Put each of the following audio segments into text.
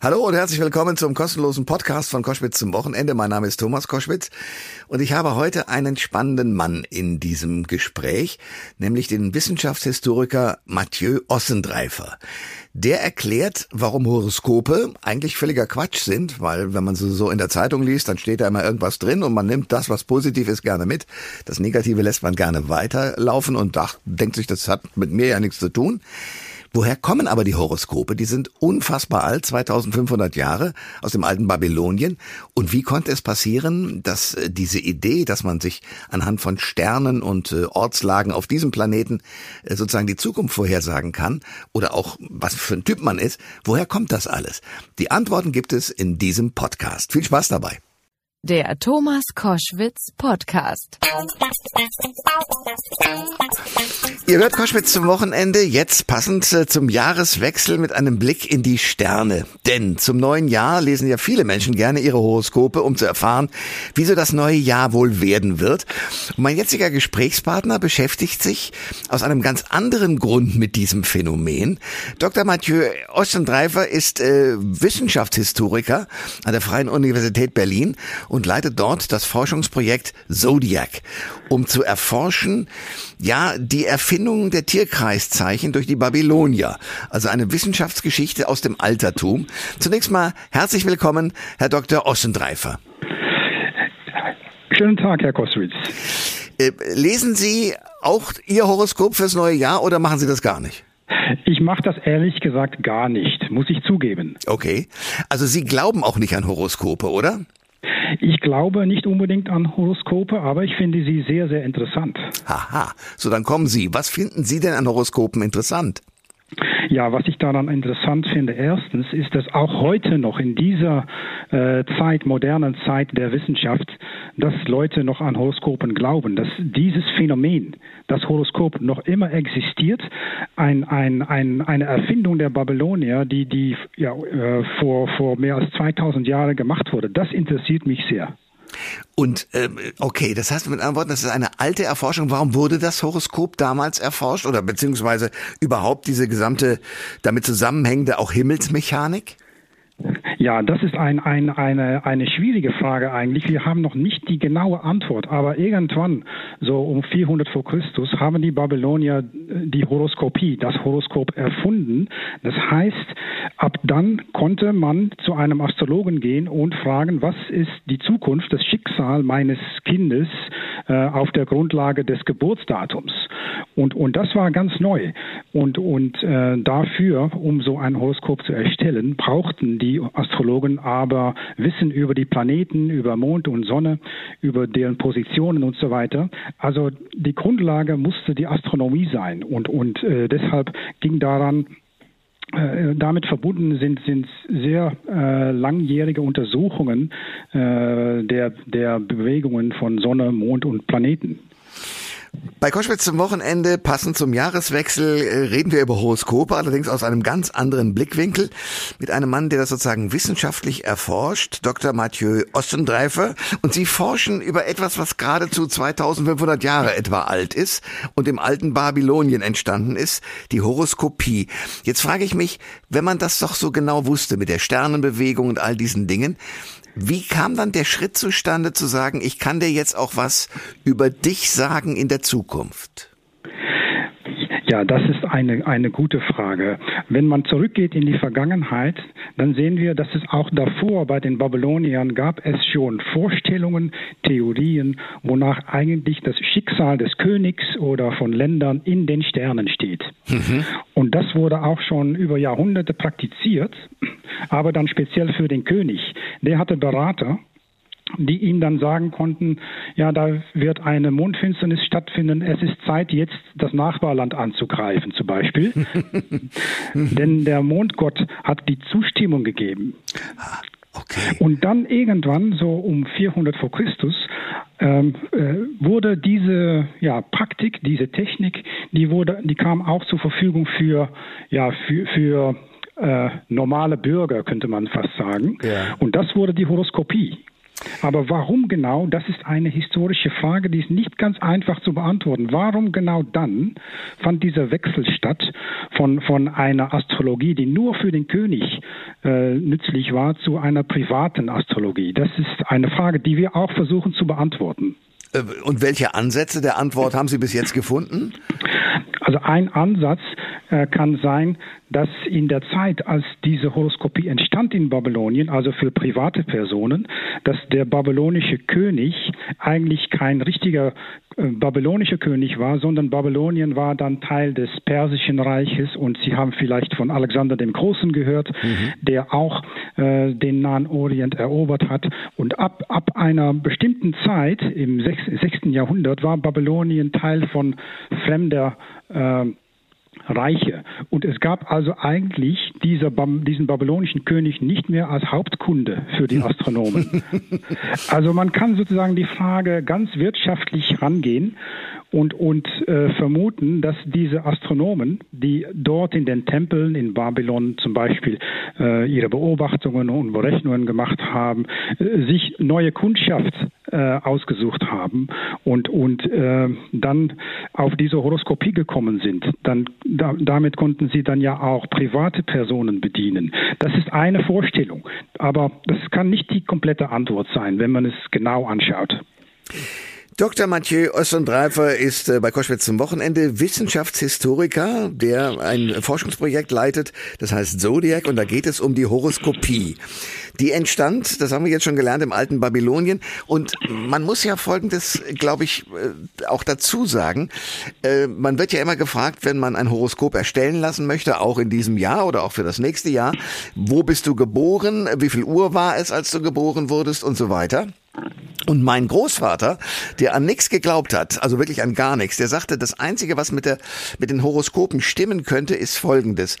Hallo und herzlich willkommen zum kostenlosen Podcast von Koschwitz zum Wochenende. Mein Name ist Thomas Koschwitz und ich habe heute einen spannenden Mann in diesem Gespräch, nämlich den Wissenschaftshistoriker Mathieu Ossendreifer. Der erklärt, warum Horoskope eigentlich völliger Quatsch sind, weil wenn man sie so in der Zeitung liest, dann steht da immer irgendwas drin und man nimmt das, was positiv ist, gerne mit. Das Negative lässt man gerne weiterlaufen und denkt sich, das hat mit mir ja nichts zu tun. Woher kommen aber die Horoskope? Die sind unfassbar alt, 2500 Jahre aus dem alten Babylonien. Und wie konnte es passieren, dass äh, diese Idee, dass man sich anhand von Sternen und äh, Ortslagen auf diesem Planeten äh, sozusagen die Zukunft vorhersagen kann oder auch was für ein Typ man ist, woher kommt das alles? Die Antworten gibt es in diesem Podcast. Viel Spaß dabei. Der Thomas Koschwitz Podcast. Ihr hört Koschwitz zum Wochenende, jetzt passend äh, zum Jahreswechsel mit einem Blick in die Sterne. Denn zum neuen Jahr lesen ja viele Menschen gerne ihre Horoskope, um zu erfahren, wie so das neue Jahr wohl werden wird. Und mein jetziger Gesprächspartner beschäftigt sich aus einem ganz anderen Grund mit diesem Phänomen. Dr. Mathieu Ostendreifer ist äh, Wissenschaftshistoriker an der Freien Universität Berlin und leitet dort das Forschungsprojekt Zodiac, um zu erforschen, ja, die Erfindung der Tierkreiszeichen durch die Babylonier, also eine Wissenschaftsgeschichte aus dem Altertum. Zunächst mal herzlich willkommen, Herr Dr. Ossendreifer. Schönen Tag, Herr Koswitz. Äh, lesen Sie auch Ihr Horoskop fürs neue Jahr oder machen Sie das gar nicht? Ich mache das ehrlich gesagt gar nicht, muss ich zugeben. Okay. Also Sie glauben auch nicht an Horoskope, oder? Ich glaube nicht unbedingt an Horoskope, aber ich finde sie sehr, sehr interessant. Haha, so dann kommen Sie. Was finden Sie denn an Horoskopen interessant? Ja, was ich daran interessant finde, erstens ist, dass auch heute noch in dieser äh, Zeit, modernen Zeit der Wissenschaft, dass Leute noch an Horoskopen glauben, dass dieses Phänomen, das Horoskop noch immer existiert, ein, ein, ein, eine Erfindung der Babylonier, die, die ja, äh, vor, vor mehr als 2000 Jahren gemacht wurde, das interessiert mich sehr. Und ähm, okay, das heißt mit anderen Worten, das ist eine alte Erforschung. Warum wurde das Horoskop damals erforscht oder beziehungsweise überhaupt diese gesamte damit zusammenhängende auch Himmelsmechanik? Ja, das ist ein, ein, eine, eine schwierige Frage eigentlich. Wir haben noch nicht die genaue Antwort, aber irgendwann, so um 400 vor Christus, haben die Babylonier die Horoskopie, das Horoskop erfunden. Das heißt, ab dann konnte man zu einem Astrologen gehen und fragen, was ist die Zukunft, das Schicksal meines Kindes äh, auf der Grundlage des Geburtsdatums. Und, und das war ganz neu. Und, und äh, dafür, um so ein Horoskop zu erstellen, brauchten die Astrologen aber Wissen über die Planeten, über Mond und Sonne, über deren Positionen und so weiter. Also die Grundlage musste die Astronomie sein. Und, und äh, deshalb ging daran äh, damit verbunden sind, sind sehr äh, langjährige Untersuchungen äh, der, der Bewegungen von Sonne, Mond und Planeten. Bei Koschwitz zum Wochenende, passend zum Jahreswechsel, äh, reden wir über Horoskope, allerdings aus einem ganz anderen Blickwinkel, mit einem Mann, der das sozusagen wissenschaftlich erforscht, Dr. Mathieu Ostendreifer. Und Sie forschen über etwas, was geradezu 2500 Jahre etwa alt ist und im alten Babylonien entstanden ist, die Horoskopie. Jetzt frage ich mich, wenn man das doch so genau wusste mit der Sternenbewegung und all diesen Dingen, wie kam dann der Schritt zustande zu sagen, ich kann dir jetzt auch was über dich sagen in der Zukunft? Ja, das ist eine, eine gute Frage. Wenn man zurückgeht in die Vergangenheit, dann sehen wir, dass es auch davor bei den Babyloniern gab es schon Vorstellungen, Theorien, wonach eigentlich das Schicksal des Königs oder von Ländern in den Sternen steht. Mhm. Und das wurde auch schon über Jahrhunderte praktiziert, aber dann speziell für den König. Der hatte Berater, die ihm dann sagen konnten, ja, da wird eine Mondfinsternis stattfinden, es ist Zeit, jetzt das Nachbarland anzugreifen zum Beispiel. Denn der Mondgott hat die Zustimmung gegeben. Ah, okay. Und dann irgendwann, so um 400 vor Christus, ähm, äh, wurde diese ja, Praktik, diese Technik, die, wurde, die kam auch zur Verfügung für, ja, für, für äh, normale Bürger, könnte man fast sagen. Ja. Und das wurde die Horoskopie. Aber warum genau, das ist eine historische Frage, die ist nicht ganz einfach zu beantworten. Warum genau dann fand dieser Wechsel statt von, von einer Astrologie, die nur für den König äh, nützlich war, zu einer privaten Astrologie? Das ist eine Frage, die wir auch versuchen zu beantworten. Äh, und welche Ansätze der Antwort haben Sie bis jetzt gefunden? Also ein Ansatz kann sein, dass in der Zeit, als diese Horoskopie entstand in Babylonien, also für private Personen, dass der babylonische König eigentlich kein richtiger äh, babylonischer König war, sondern Babylonien war dann Teil des Persischen Reiches und Sie haben vielleicht von Alexander dem Großen gehört, mhm. der auch äh, den Nahen Orient erobert hat. Und ab, ab einer bestimmten Zeit im 6. 6. Jahrhundert war Babylonien Teil von fremder äh, Reiche. Und es gab also eigentlich dieser, diesen babylonischen König nicht mehr als Hauptkunde für die Astronomen. also man kann sozusagen die Frage ganz wirtschaftlich rangehen und, und äh, vermuten, dass diese Astronomen, die dort in den Tempeln in Babylon zum Beispiel äh, ihre Beobachtungen und Berechnungen gemacht haben, äh, sich neue Kundschaft äh, ausgesucht haben und, und äh, dann auf diese Horoskopie gekommen sind. Dann, da, damit konnten sie dann ja auch private Personen bedienen. Das ist eine Vorstellung, aber das kann nicht die komplette Antwort sein, wenn man es genau anschaut. Dr. Mathieu Ostendreifer ist äh, bei Koschwitz zum Wochenende Wissenschaftshistoriker, der ein Forschungsprojekt leitet, das heißt Zodiac, und da geht es um die Horoskopie. Die entstand, das haben wir jetzt schon gelernt, im alten Babylonien. Und man muss ja Folgendes, glaube ich, äh, auch dazu sagen. Äh, man wird ja immer gefragt, wenn man ein Horoskop erstellen lassen möchte, auch in diesem Jahr oder auch für das nächste Jahr, wo bist du geboren, wie viel Uhr war es, als du geboren wurdest und so weiter. Und mein Großvater, der an nichts geglaubt hat, also wirklich an gar nichts, der sagte, das Einzige, was mit, der, mit den Horoskopen stimmen könnte, ist Folgendes.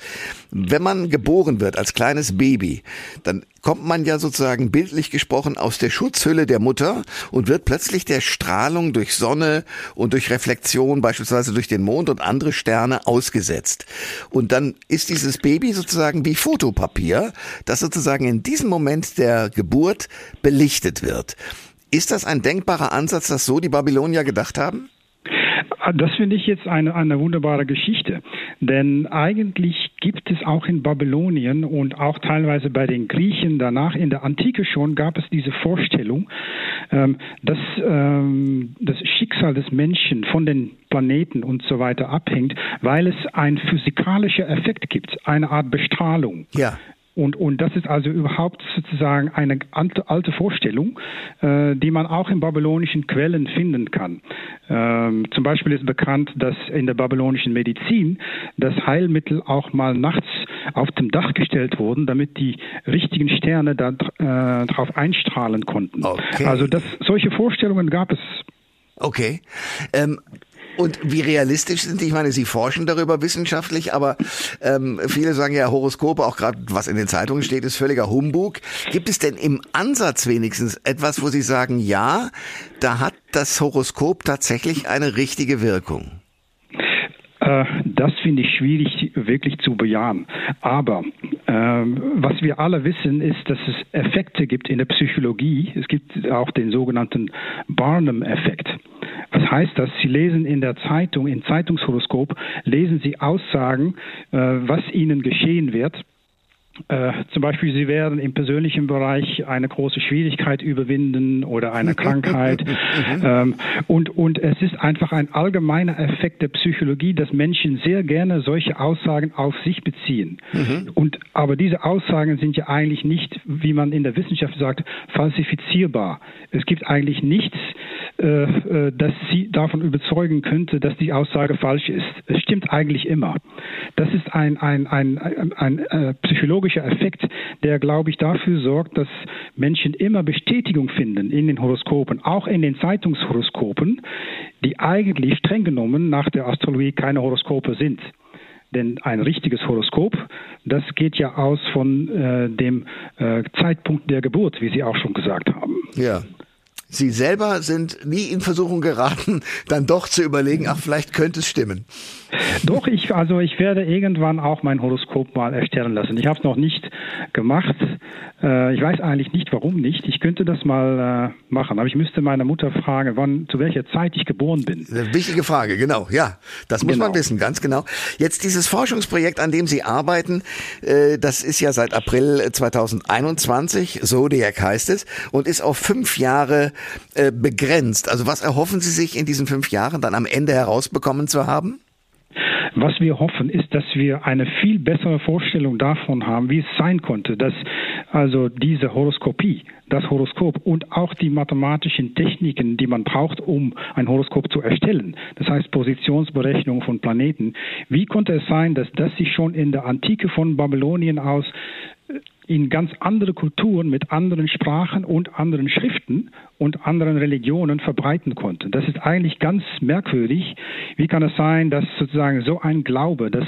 Wenn man geboren wird als kleines Baby, dann kommt man ja sozusagen bildlich gesprochen aus der Schutzhülle der Mutter und wird plötzlich der Strahlung durch Sonne und durch Reflexion, beispielsweise durch den Mond und andere Sterne ausgesetzt. Und dann ist dieses Baby sozusagen wie Fotopapier, das sozusagen in diesem Moment der Geburt belichtet wird. Ist das ein denkbarer Ansatz, dass so die Babylonier gedacht haben? Das finde ich jetzt eine, eine wunderbare Geschichte. Denn eigentlich gibt es auch in Babylonien und auch teilweise bei den Griechen danach in der Antike schon gab es diese Vorstellung, ähm, dass ähm, das Schicksal des Menschen von den Planeten und so weiter abhängt, weil es einen physikalischen Effekt gibt, eine Art Bestrahlung. Ja. Und, und das ist also überhaupt sozusagen eine alte, alte Vorstellung, äh, die man auch in babylonischen Quellen finden kann. Ähm, zum Beispiel ist bekannt, dass in der babylonischen Medizin das Heilmittel auch mal nachts auf dem Dach gestellt wurden, damit die richtigen Sterne da, äh, drauf einstrahlen konnten. Okay. Also das, solche Vorstellungen gab es. Okay. Ähm, und wie realistisch sind die? Ich meine, Sie forschen darüber wissenschaftlich, aber ähm, viele sagen ja, Horoskope, auch gerade was in den Zeitungen steht, ist völliger Humbug. Gibt es denn im Ansatz wenigstens etwas, wo Sie sagen, ja, da hat das Horoskop tatsächlich eine richtige Wirkung? Äh, das finde ich schwierig wirklich zu bejahen. Aber ähm, was wir alle wissen, ist, dass es Effekte gibt in der Psychologie. Es gibt auch den sogenannten Barnum-Effekt. Was heißt das? Sie lesen in der Zeitung, im Zeitungshoroskop, lesen Sie Aussagen, äh, was Ihnen geschehen wird äh, zum Beispiel, Sie werden im persönlichen Bereich eine große Schwierigkeit überwinden oder eine Krankheit. ähm, und, und es ist einfach ein allgemeiner Effekt der Psychologie, dass Menschen sehr gerne solche Aussagen auf sich beziehen. Mhm. Und, aber diese Aussagen sind ja eigentlich nicht, wie man in der Wissenschaft sagt, falsifizierbar. Es gibt eigentlich nichts, äh, äh das Sie davon überzeugen könnte, dass die Aussage falsch ist. Es stimmt eigentlich immer. Das ist ein, ein, ein, ein, ein äh, psychologischer psychologischer Effekt, der, glaube ich, dafür sorgt, dass Menschen immer Bestätigung finden in den Horoskopen, auch in den Zeitungshoroskopen, die eigentlich streng genommen nach der Astrologie keine Horoskope sind. Denn ein richtiges Horoskop, das geht ja aus von äh, dem äh, Zeitpunkt der Geburt, wie Sie auch schon gesagt haben. Ja. Sie selber sind nie in Versuchung geraten, dann doch zu überlegen, ach, vielleicht könnte es stimmen. Doch, ich, also ich werde irgendwann auch mein Horoskop mal erstellen lassen. Ich habe es noch nicht gemacht, Äh, ich weiß eigentlich nicht, warum nicht. Ich könnte das mal äh, machen, aber ich müsste meine Mutter fragen, wann, zu welcher Zeit ich geboren bin. Eine wichtige Frage, genau. Ja, das muss genau. man wissen, ganz genau. Jetzt dieses Forschungsprojekt, an dem Sie arbeiten, äh, das ist ja seit April 2021, Zodiac heißt es, und ist auf fünf Jahre äh, begrenzt. Also was erhoffen Sie sich in diesen fünf Jahren dann am Ende herausbekommen zu haben? Was wir hoffen, ist, dass wir eine viel bessere Vorstellung davon haben, wie es sein konnte, dass also diese Horoskopie, das Horoskop und auch die mathematischen Techniken, die man braucht, um ein Horoskop zu erstellen, das heißt Positionsberechnung von Planeten, wie konnte es sein, dass das sich schon in der Antike von Babylonien aus in ganz andere Kulturen mit anderen Sprachen und anderen Schriften und anderen Religionen verbreiten konnte. Das ist eigentlich ganz merkwürdig. Wie kann es sein, dass sozusagen so ein Glaube, dass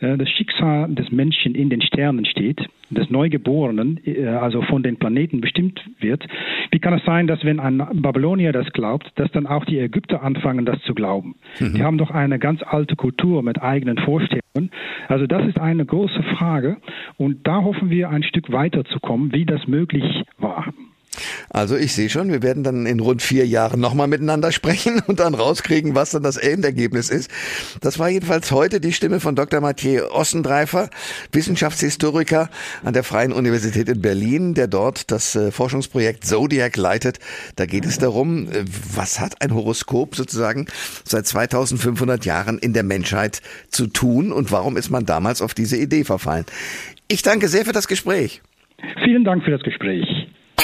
äh, das Schicksal des Menschen in den Sternen steht, des Neugeborenen, äh, also von den Planeten bestimmt wird? Wie kann es sein, dass wenn ein Babylonier das glaubt, dass dann auch die Ägypter anfangen, das zu glauben? Mhm. Die haben doch eine ganz alte Kultur mit eigenen Vorstellungen. Also das ist eine große Frage und da hoffen wir ein Stück weiterzukommen, wie das möglich war. Also ich sehe schon, wir werden dann in rund vier Jahren nochmal miteinander sprechen und dann rauskriegen, was dann das Endergebnis ist. Das war jedenfalls heute die Stimme von Dr. Mathieu Ossendreifer, Wissenschaftshistoriker an der Freien Universität in Berlin, der dort das äh, Forschungsprojekt Zodiac leitet. Da geht es darum, äh, was hat ein Horoskop sozusagen seit 2500 Jahren in der Menschheit zu tun und warum ist man damals auf diese Idee verfallen. Ich danke sehr für das Gespräch. Vielen Dank für das Gespräch.